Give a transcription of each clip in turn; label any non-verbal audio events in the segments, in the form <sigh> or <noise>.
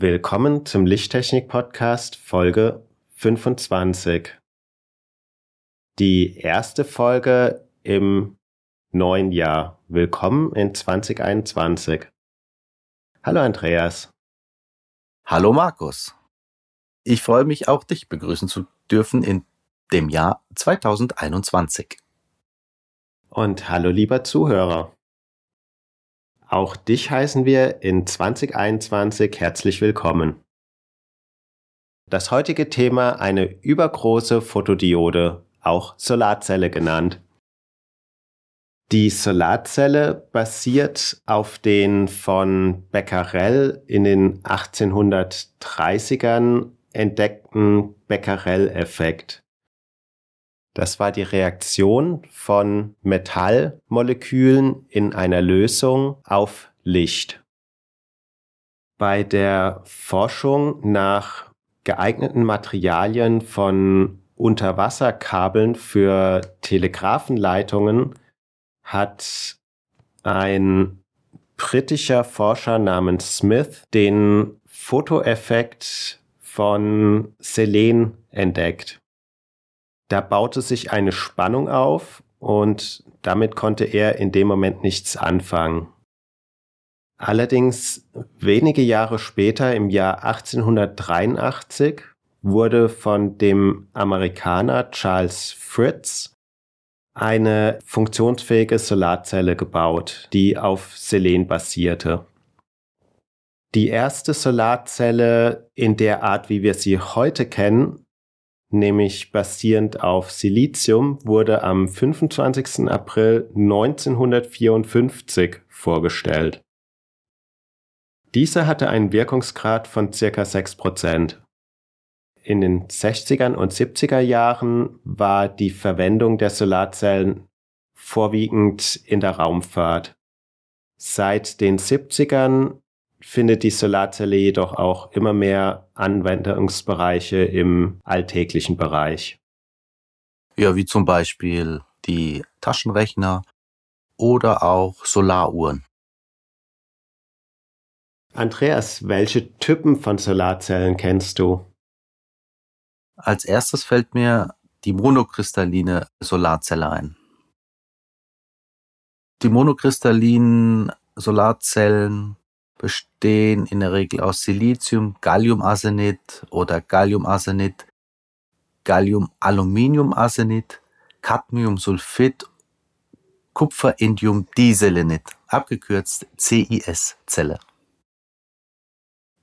Willkommen zum Lichttechnik-Podcast Folge 25. Die erste Folge im neuen Jahr. Willkommen in 2021. Hallo Andreas. Hallo Markus. Ich freue mich auch, dich begrüßen zu dürfen in dem Jahr 2021. Und hallo lieber Zuhörer. Auch dich heißen wir in 2021 herzlich willkommen. Das heutige Thema eine übergroße Fotodiode, auch Solarzelle genannt. Die Solarzelle basiert auf den von Becquerel in den 1830ern entdeckten Becquerel-Effekt. Das war die Reaktion von Metallmolekülen in einer Lösung auf Licht. Bei der Forschung nach geeigneten Materialien von Unterwasserkabeln für Telegrafenleitungen hat ein britischer Forscher namens Smith den Fotoeffekt von Selen entdeckt. Da baute sich eine Spannung auf und damit konnte er in dem Moment nichts anfangen. Allerdings wenige Jahre später, im Jahr 1883, wurde von dem Amerikaner Charles Fritz eine funktionsfähige Solarzelle gebaut, die auf Selen basierte. Die erste Solarzelle in der Art, wie wir sie heute kennen, nämlich basierend auf Silizium, wurde am 25. April 1954 vorgestellt. Diese hatte einen Wirkungsgrad von circa 6%. In den 60er und 70er Jahren war die Verwendung der Solarzellen vorwiegend in der Raumfahrt. Seit den 70ern findet die Solarzelle jedoch auch immer mehr Anwendungsbereiche im alltäglichen Bereich. Ja, wie zum Beispiel die Taschenrechner oder auch Solaruhren. Andreas, welche Typen von Solarzellen kennst du? Als erstes fällt mir die monokristalline Solarzelle ein. Die monokristallinen Solarzellen bestehen in der Regel aus Silizium, Galliumarsenid oder Galliumarsenid, Galliumaluminiumarsenid, Cadmiumsulfid, Kupferindiumdiselenid, abgekürzt CIS-Zelle.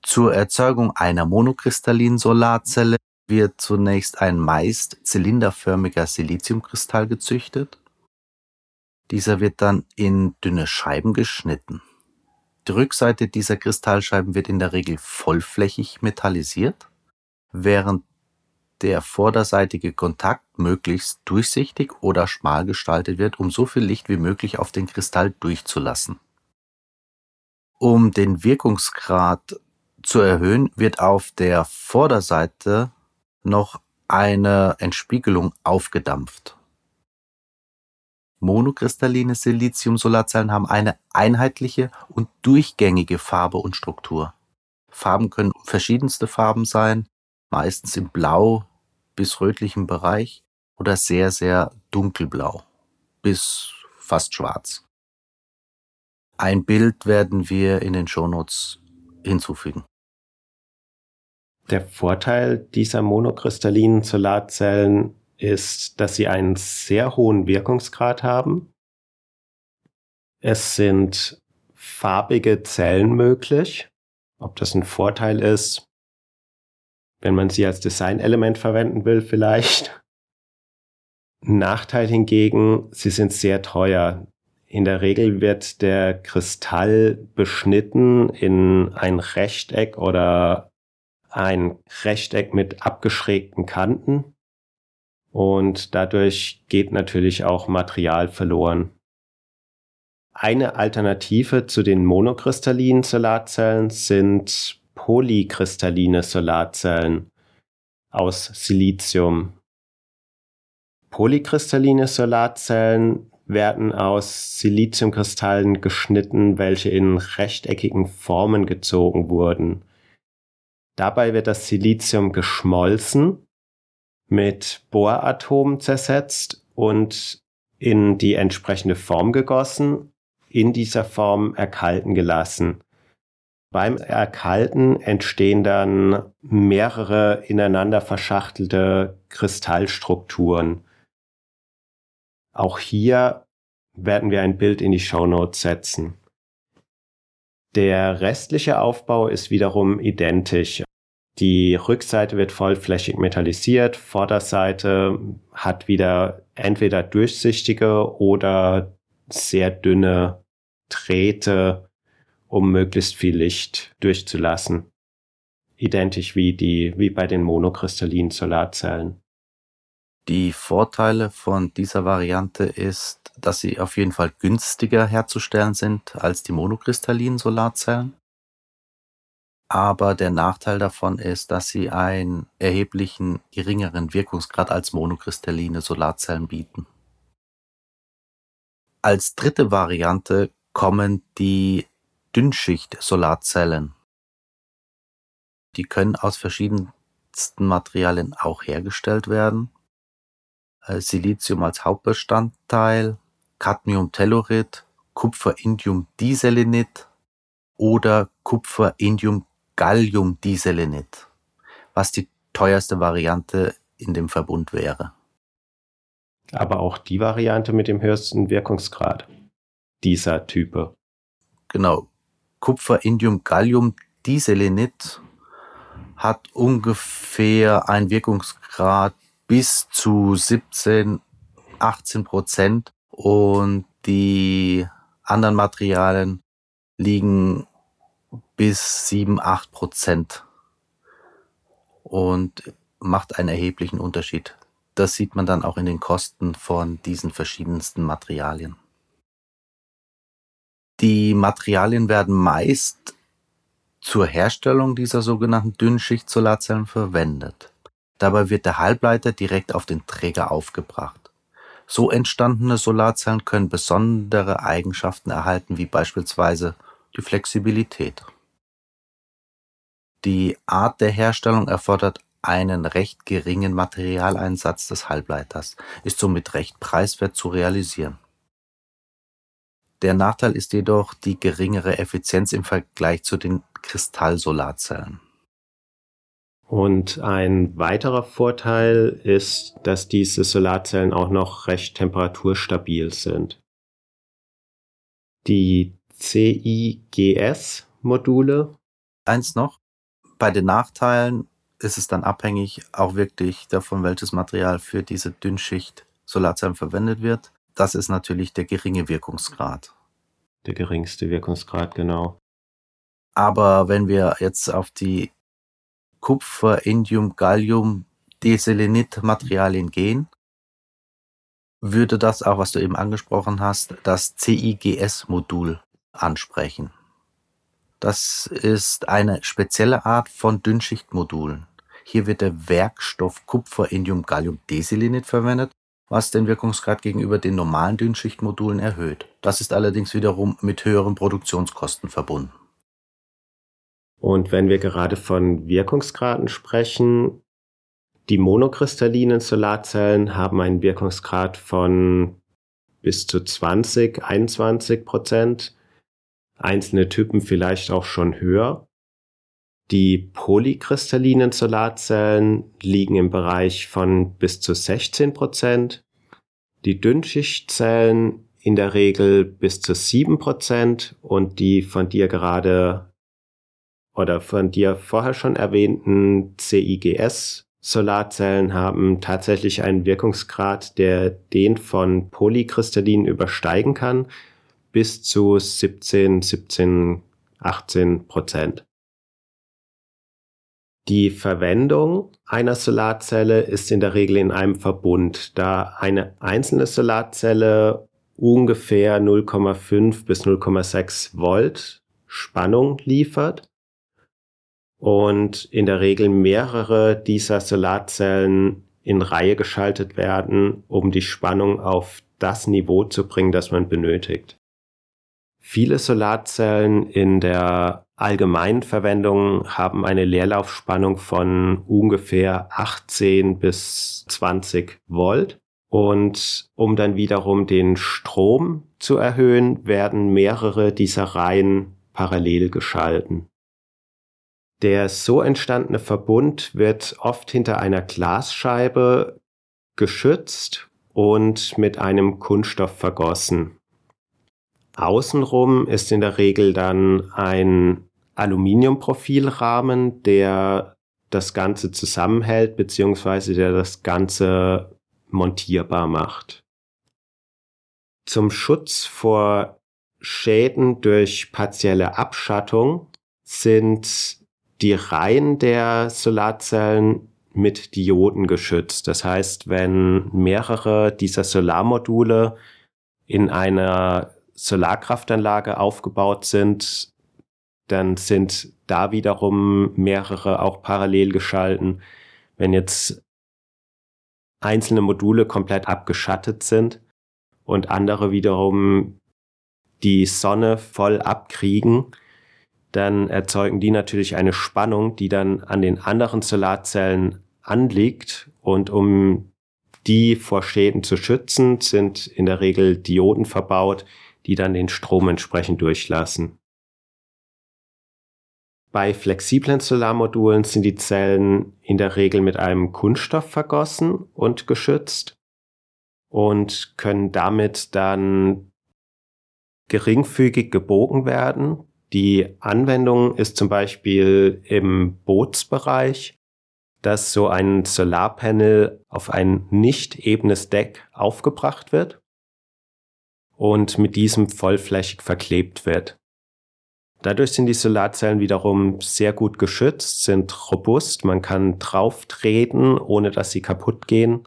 Zur Erzeugung einer monokristallinen Solarzelle wird zunächst ein meist zylinderförmiger Siliziumkristall gezüchtet. Dieser wird dann in dünne Scheiben geschnitten. Die Rückseite dieser Kristallscheiben wird in der Regel vollflächig metallisiert, während der vorderseitige Kontakt möglichst durchsichtig oder schmal gestaltet wird, um so viel Licht wie möglich auf den Kristall durchzulassen. Um den Wirkungsgrad zu erhöhen, wird auf der Vorderseite noch eine Entspiegelung aufgedampft. Monokristalline Silizium-Solarzellen haben eine einheitliche und durchgängige Farbe und Struktur. Farben können verschiedenste Farben sein, meistens im blau bis rötlichen Bereich oder sehr, sehr dunkelblau bis fast schwarz. Ein Bild werden wir in den Shownotes hinzufügen. Der Vorteil dieser monokristallinen Solarzellen ist, dass sie einen sehr hohen Wirkungsgrad haben. Es sind farbige Zellen möglich. Ob das ein Vorteil ist, wenn man sie als Designelement verwenden will, vielleicht. Nachteil hingegen, sie sind sehr teuer. In der Regel wird der Kristall beschnitten in ein Rechteck oder ein Rechteck mit abgeschrägten Kanten und dadurch geht natürlich auch Material verloren. Eine Alternative zu den monokristallinen Solarzellen sind polykristalline Solarzellen aus Silizium. Polykristalline Solarzellen werden aus Siliziumkristallen geschnitten, welche in rechteckigen Formen gezogen wurden. Dabei wird das Silizium geschmolzen, mit Bohratomen zersetzt und in die entsprechende Form gegossen, in dieser Form erkalten gelassen. Beim Erkalten entstehen dann mehrere ineinander verschachtelte Kristallstrukturen. Auch hier werden wir ein Bild in die Show Notes setzen. Der restliche Aufbau ist wiederum identisch. Die Rückseite wird vollflächig metallisiert, Vorderseite hat wieder entweder durchsichtige oder sehr dünne Drähte, um möglichst viel Licht durchzulassen. Identisch wie die, wie bei den monokristallinen Solarzellen. Die Vorteile von dieser Variante ist, dass sie auf jeden Fall günstiger herzustellen sind als die monokristallinen Solarzellen. Aber der Nachteil davon ist, dass sie einen erheblichen geringeren Wirkungsgrad als monokristalline Solarzellen bieten. Als dritte Variante kommen die Dünnschicht-Solarzellen. Die können aus verschiedensten Materialien auch hergestellt werden. Äh, Silizium als Hauptbestandteil, Cadmium-Tellurid, Kupfer-Indium-Diselenit oder Kupfer-Indium-Gallium-Diselenit, was die teuerste Variante in dem Verbund wäre. Aber auch die Variante mit dem höchsten Wirkungsgrad dieser Type. Genau. Kupfer, Indium, Gallium, Diselenit hat ungefähr einen Wirkungsgrad bis zu 17, 18 Prozent und die anderen Materialien liegen bis 7, 8 Prozent und macht einen erheblichen Unterschied. Das sieht man dann auch in den Kosten von diesen verschiedensten Materialien. Die Materialien werden meist zur Herstellung dieser sogenannten Dünnschicht-Solarzellen verwendet. Dabei wird der Halbleiter direkt auf den Träger aufgebracht. So entstandene Solarzellen können besondere Eigenschaften erhalten, wie beispielsweise die Flexibilität. Die Art der Herstellung erfordert einen recht geringen Materialeinsatz des Halbleiters, ist somit recht preiswert zu realisieren. Der Nachteil ist jedoch die geringere Effizienz im Vergleich zu den Kristallsolarzellen. Und ein weiterer Vorteil ist, dass diese Solarzellen auch noch recht temperaturstabil sind. Die CIGS-Module. Eins noch. Bei den Nachteilen ist es dann abhängig auch wirklich davon, welches Material für diese Dünnschicht Solarzellen verwendet wird. Das ist natürlich der geringe Wirkungsgrad. Der geringste Wirkungsgrad, genau. Aber wenn wir jetzt auf die Kupfer, Indium, Gallium, Deselenit Materialien gehen, würde das auch, was du eben angesprochen hast, das CIGS-Modul ansprechen. Das ist eine spezielle Art von Dünnschichtmodulen. Hier wird der Werkstoff Kupfer, Indium, Gallium, Deselenit verwendet was den Wirkungsgrad gegenüber den normalen Dünnschichtmodulen erhöht. Das ist allerdings wiederum mit höheren Produktionskosten verbunden. Und wenn wir gerade von Wirkungsgraden sprechen, die monokristallinen Solarzellen haben einen Wirkungsgrad von bis zu 20, 21 Prozent. Einzelne Typen vielleicht auch schon höher. Die polykristallinen Solarzellen liegen im Bereich von bis zu 16 Prozent, die Dünnschichtzellen in der Regel bis zu 7 Prozent. Und die von dir gerade oder von dir vorher schon erwähnten CIGS Solarzellen haben tatsächlich einen Wirkungsgrad, der den von Polykristallinen übersteigen kann, bis zu 17, 17, 18 Prozent. Die Verwendung einer Solarzelle ist in der Regel in einem Verbund, da eine einzelne Solarzelle ungefähr 0,5 bis 0,6 Volt Spannung liefert und in der Regel mehrere dieser Solarzellen in Reihe geschaltet werden, um die Spannung auf das Niveau zu bringen, das man benötigt. Viele Solarzellen in der allgemeinen Verwendung haben eine Leerlaufspannung von ungefähr 18 bis 20 Volt. Und um dann wiederum den Strom zu erhöhen, werden mehrere dieser Reihen parallel geschalten. Der so entstandene Verbund wird oft hinter einer Glasscheibe geschützt und mit einem Kunststoff vergossen. Außenrum ist in der Regel dann ein Aluminiumprofilrahmen, der das Ganze zusammenhält, beziehungsweise der das Ganze montierbar macht. Zum Schutz vor Schäden durch partielle Abschattung sind die Reihen der Solarzellen mit Dioden geschützt. Das heißt, wenn mehrere dieser Solarmodule in einer Solarkraftanlage aufgebaut sind, dann sind da wiederum mehrere auch parallel geschalten. Wenn jetzt einzelne Module komplett abgeschattet sind und andere wiederum die Sonne voll abkriegen, dann erzeugen die natürlich eine Spannung, die dann an den anderen Solarzellen anliegt. Und um die vor Schäden zu schützen, sind in der Regel Dioden verbaut, die dann den Strom entsprechend durchlassen. Bei flexiblen Solarmodulen sind die Zellen in der Regel mit einem Kunststoff vergossen und geschützt und können damit dann geringfügig gebogen werden, die Anwendung ist zum Beispiel im Bootsbereich, dass so ein Solarpanel auf ein nicht ebenes Deck aufgebracht wird und mit diesem vollflächig verklebt wird. Dadurch sind die Solarzellen wiederum sehr gut geschützt, sind robust, man kann drauf treten, ohne dass sie kaputt gehen,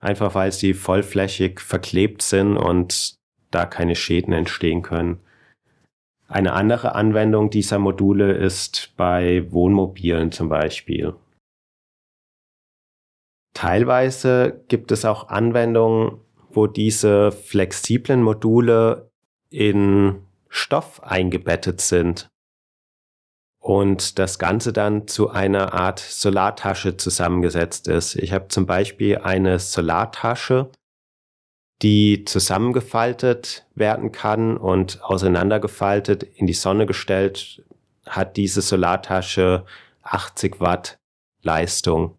einfach weil sie vollflächig verklebt sind und da keine Schäden entstehen können. Eine andere Anwendung dieser Module ist bei Wohnmobilen zum Beispiel. Teilweise gibt es auch Anwendungen, wo diese flexiblen Module in Stoff eingebettet sind und das Ganze dann zu einer Art Solartasche zusammengesetzt ist. Ich habe zum Beispiel eine Solartasche, die zusammengefaltet werden kann und auseinandergefaltet in die Sonne gestellt, hat diese Solartasche 80 Watt Leistung.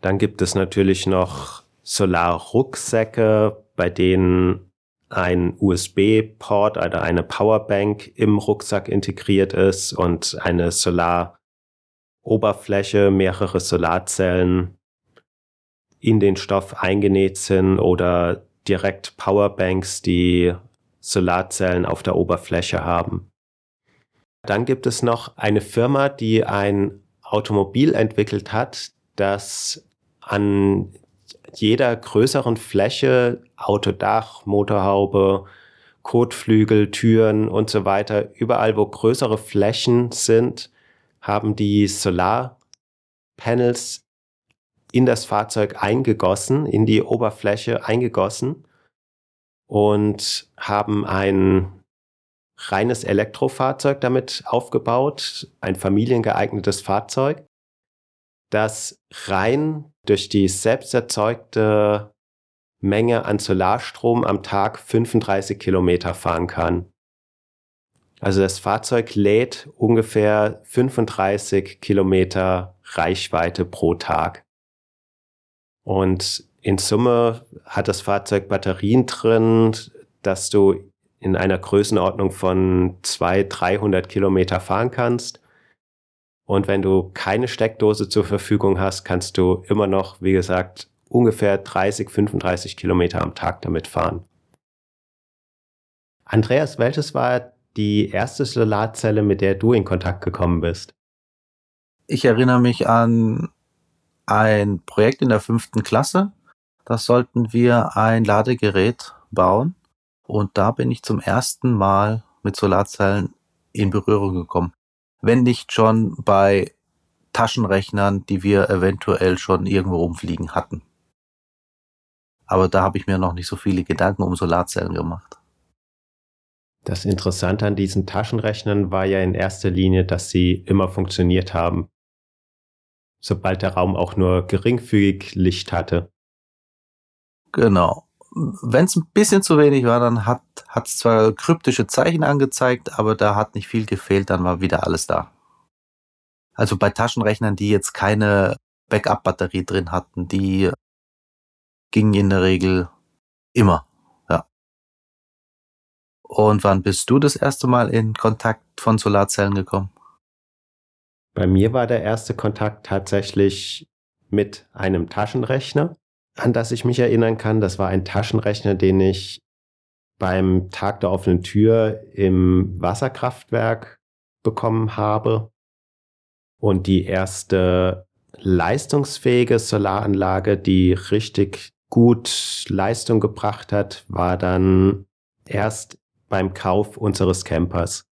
Dann gibt es natürlich noch Solarrucksäcke, bei denen ein USB-Port oder eine Powerbank im Rucksack integriert ist und eine Solaroberfläche, mehrere Solarzellen in den Stoff eingenäht sind oder direkt Powerbanks, die Solarzellen auf der Oberfläche haben. Dann gibt es noch eine Firma, die ein Automobil entwickelt hat, das an jeder größeren Fläche, Autodach, Motorhaube, Kotflügel, Türen und so weiter, überall wo größere Flächen sind, haben die Solarpanels in das Fahrzeug eingegossen, in die Oberfläche eingegossen und haben ein reines Elektrofahrzeug damit aufgebaut, ein familiengeeignetes Fahrzeug, das rein durch die selbst erzeugte Menge an Solarstrom am Tag 35 Kilometer fahren kann. Also das Fahrzeug lädt ungefähr 35 Kilometer Reichweite pro Tag. Und in Summe hat das Fahrzeug Batterien drin, dass du in einer Größenordnung von 200, 300 Kilometer fahren kannst. Und wenn du keine Steckdose zur Verfügung hast, kannst du immer noch, wie gesagt, ungefähr 30, 35 Kilometer am Tag damit fahren. Andreas, welches war die erste Solarzelle, mit der du in Kontakt gekommen bist? Ich erinnere mich an ein Projekt in der fünften Klasse. Da sollten wir ein Ladegerät bauen. Und da bin ich zum ersten Mal mit Solarzellen in Berührung gekommen. Wenn nicht schon bei Taschenrechnern, die wir eventuell schon irgendwo rumfliegen hatten. Aber da habe ich mir noch nicht so viele Gedanken um Solarzellen gemacht. Das Interessante an diesen Taschenrechnern war ja in erster Linie, dass sie immer funktioniert haben, sobald der Raum auch nur geringfügig Licht hatte. Genau. Wenn es ein bisschen zu wenig war, dann hat es zwar kryptische Zeichen angezeigt, aber da hat nicht viel gefehlt, dann war wieder alles da. Also bei Taschenrechnern, die jetzt keine Backup-Batterie drin hatten, die gingen in der Regel immer. Und wann bist du das erste Mal in Kontakt von Solarzellen gekommen? Bei mir war der erste Kontakt tatsächlich mit einem Taschenrechner, an das ich mich erinnern kann. Das war ein Taschenrechner, den ich beim Tag der offenen Tür im Wasserkraftwerk bekommen habe. Und die erste leistungsfähige Solaranlage, die richtig gut Leistung gebracht hat, war dann erst beim Kauf unseres Campers,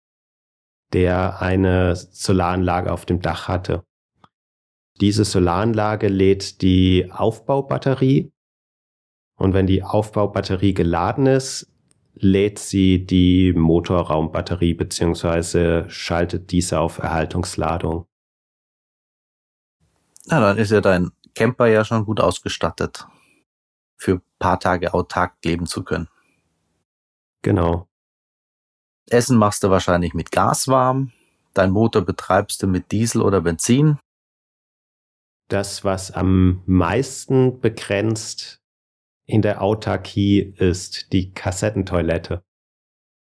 der eine Solaranlage auf dem Dach hatte. Diese Solaranlage lädt die Aufbaubatterie und wenn die Aufbaubatterie geladen ist, lädt sie die Motorraumbatterie beziehungsweise schaltet diese auf Erhaltungsladung. Na, dann ist ja dein Camper ja schon gut ausgestattet, für paar Tage autark leben zu können. Genau. Essen machst du wahrscheinlich mit Gas warm. Dein Motor betreibst du mit Diesel oder Benzin. Das, was am meisten begrenzt in der Autarkie ist die Kassettentoilette.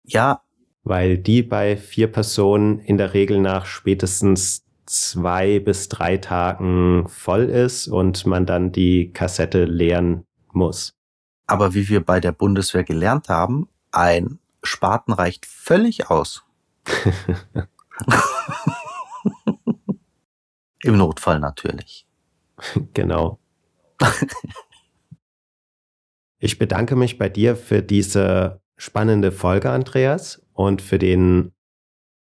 Ja. Weil die bei vier Personen in der Regel nach spätestens zwei bis drei Tagen voll ist und man dann die Kassette leeren muss. Aber wie wir bei der Bundeswehr gelernt haben, ein Spaten reicht völlig aus. <laughs> Im Notfall natürlich. <laughs> Genau. ich bedanke mich bei dir für diese spannende Folge, Andreas, und für den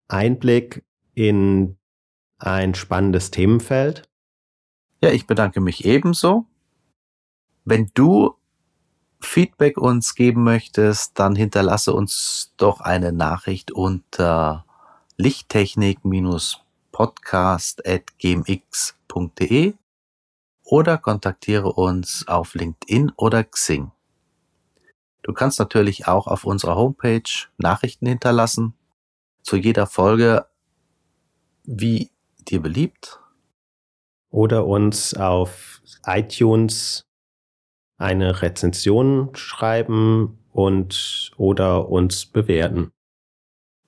Einblick in ein spannendes Themenfeld. Ja, ich bedanke mich ebenso. Wenn du Feedback uns geben möchtest, dann hinterlasse uns doch eine Nachricht unter lichttechnik-podcast.gmx.de oder kontaktiere uns auf LinkedIn oder Xing. Du kannst natürlich auch auf unserer Homepage Nachrichten hinterlassen, zu jeder Folge, wie dir beliebt. Oder uns auf iTunes eine Rezension schreiben und oder uns bewerten.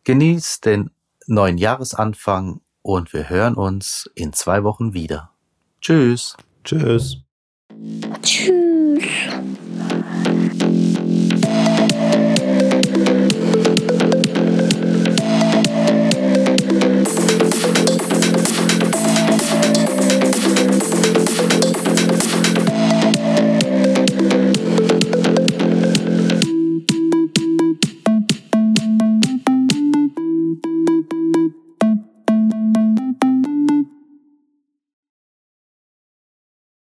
Genießt den neuen Jahresanfang und wir hören uns in zwei Wochen wieder. Tschüss. Tschüss. Tschüss.